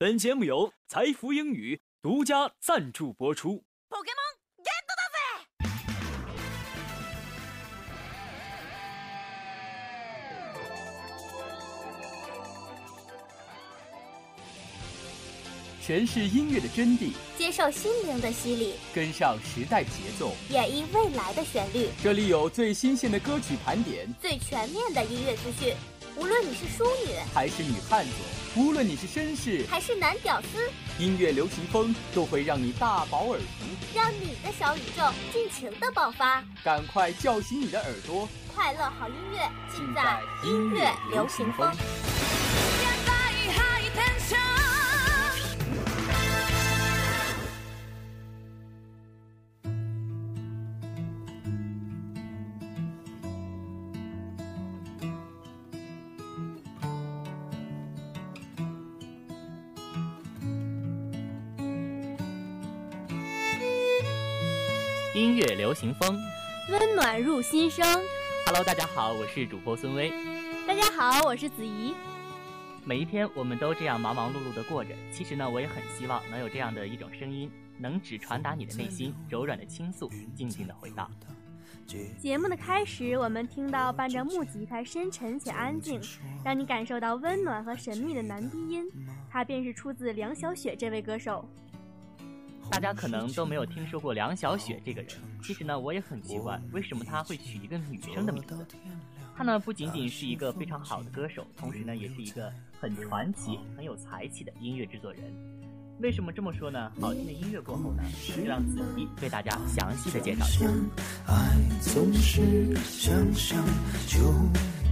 本节目由财富英语独家赞助播出。诠释音乐的真谛，接受心灵的洗礼，跟上时代节奏，演绎未来的旋律。这里有最新鲜的歌曲盘点，最全面的音乐资讯。无论你是淑女还是女汉子，无论你是绅士还是男屌丝，音乐流行风都会让你大饱耳福，让你的小宇宙尽情的爆发。赶快叫醒你的耳朵，快乐好音乐尽在音乐流行风。音乐流行风，温暖入心声。Hello，大家好，我是主播孙薇。大家好，我是子怡。每一天我们都这样忙忙碌碌的过着，其实呢，我也很希望能有这样的一种声音，能只传达你的内心，柔软的倾诉，静静的回荡。节目的开始，我们听到伴着木吉他深沉且安静，让你感受到温暖和神秘的男低音，它便是出自梁晓雪这位歌手。大家可能都没有听说过梁晓雪这个人。其实呢，我也很奇怪，为什么她会取一个女生的名字？她呢，不仅仅是一个非常好的歌手，同时呢，也是一个很传奇、很有才气的音乐制作人。为什么这么说呢？好听的音乐过后呢，就让子怡为大家详细的介绍一下。爱总是像秋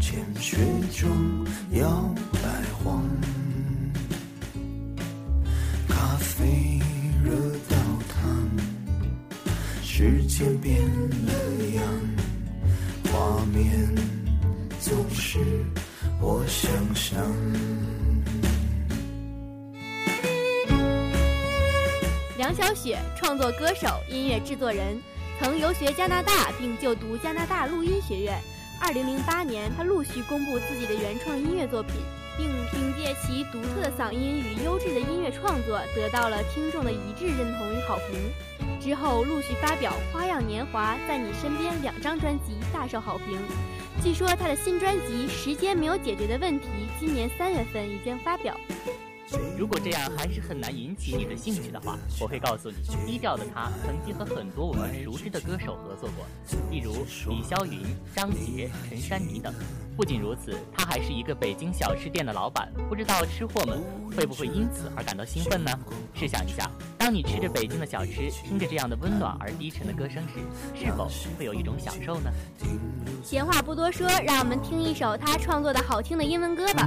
千雪中摇摆晃，间变了样，画面总是我想象。梁晓雪，创作歌手、音乐制作人，曾游学加拿大并就读加拿大录音学院。二零零八年，他陆续公布自己的原创音乐作品，并凭借其独特的嗓音与优质的音乐创作，得到了听众的一致认同与好评。之后陆续发表《花样年华》在你身边两张专辑，大受好评。据说他的新专辑《时间没有解决的问题》今年三月份已经发表。如果这样还是很难引起你的兴趣的话，我会告诉你，低调的他曾经和很多我们熟知的歌手合作过，例如李霄云、张杰、陈珊妮等。不仅如此，他还是一个北京小吃店的老板。不知道吃货们会不会因此而感到兴奋呢？试想一下，当你吃着北京的小吃，听着这样的温暖而低沉的歌声时，是否会有一种享受呢？闲话不多说，让我们听一首他创作的好听的英文歌吧。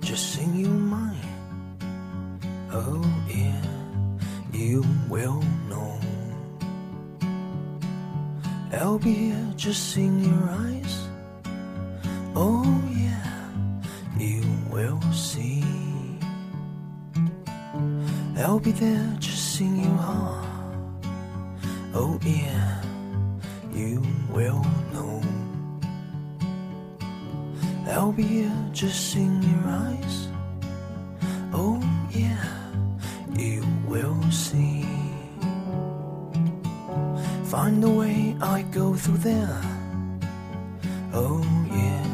Just in your mind Oh yeah you will know I'll be here just sing your eyes. Oh, yeah, you will see. I'll be there just in your heart. Oh, yeah, you will know. I'll be here just in your eyes. Oh, yeah, you will see. Find a way, I go through there. Oh, yeah,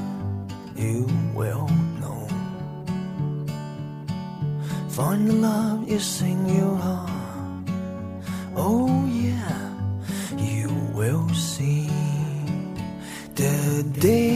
you will know. Find the love you sing your heart. Oh, yeah, you will see. The dating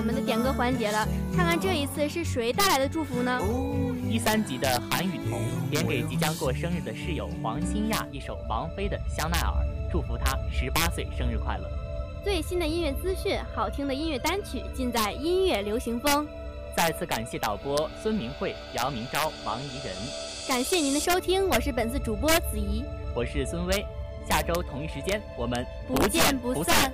我们的点歌环节了，看看这一次是谁带来的祝福呢？一三级的韩雨桐点给即将过生日的室友黄新亚一首王菲的《香奈儿》，祝福她十八岁生日快乐。最新的音乐资讯，好听的音乐单曲，尽在音乐流行风。再次感谢导播孙明慧、姚明昭、王怡人。感谢您的收听，我是本次主播子怡，我是孙威。下周同一时间，我们不见不散。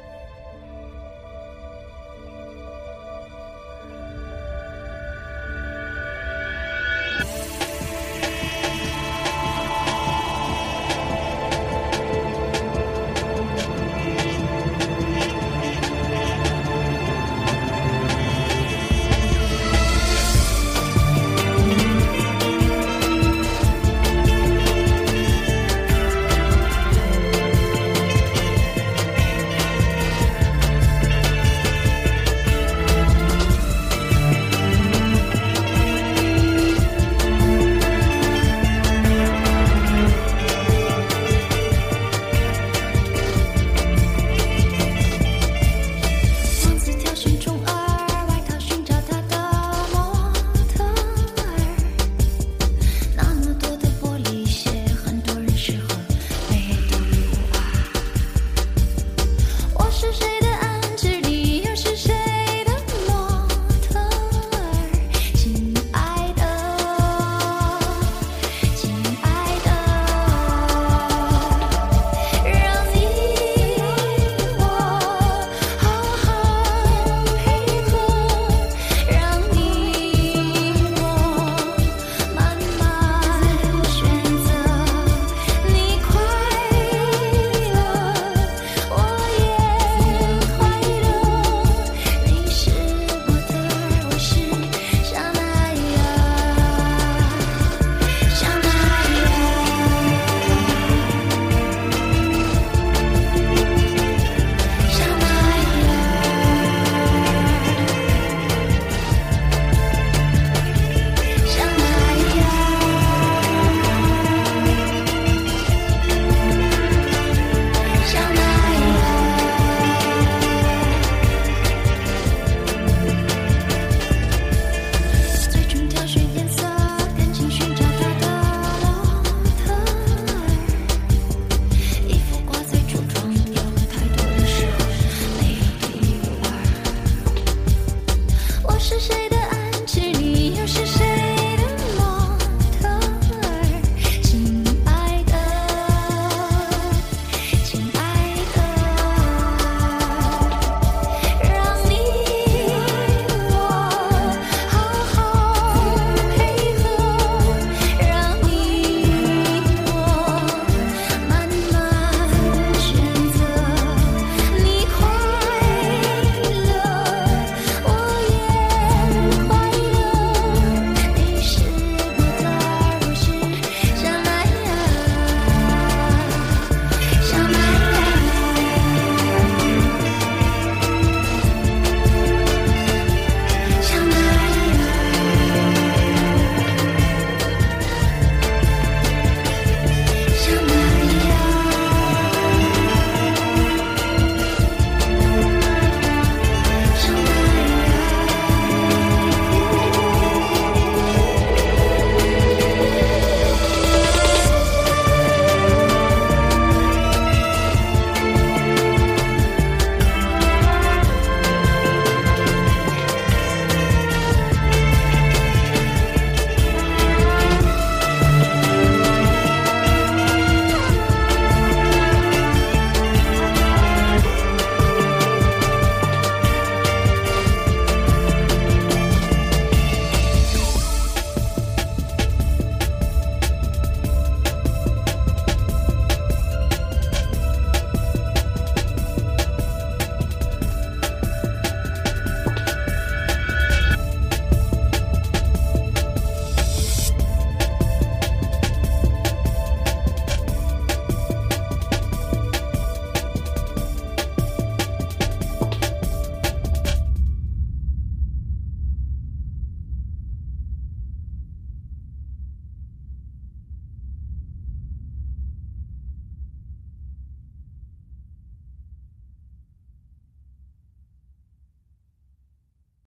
是谁的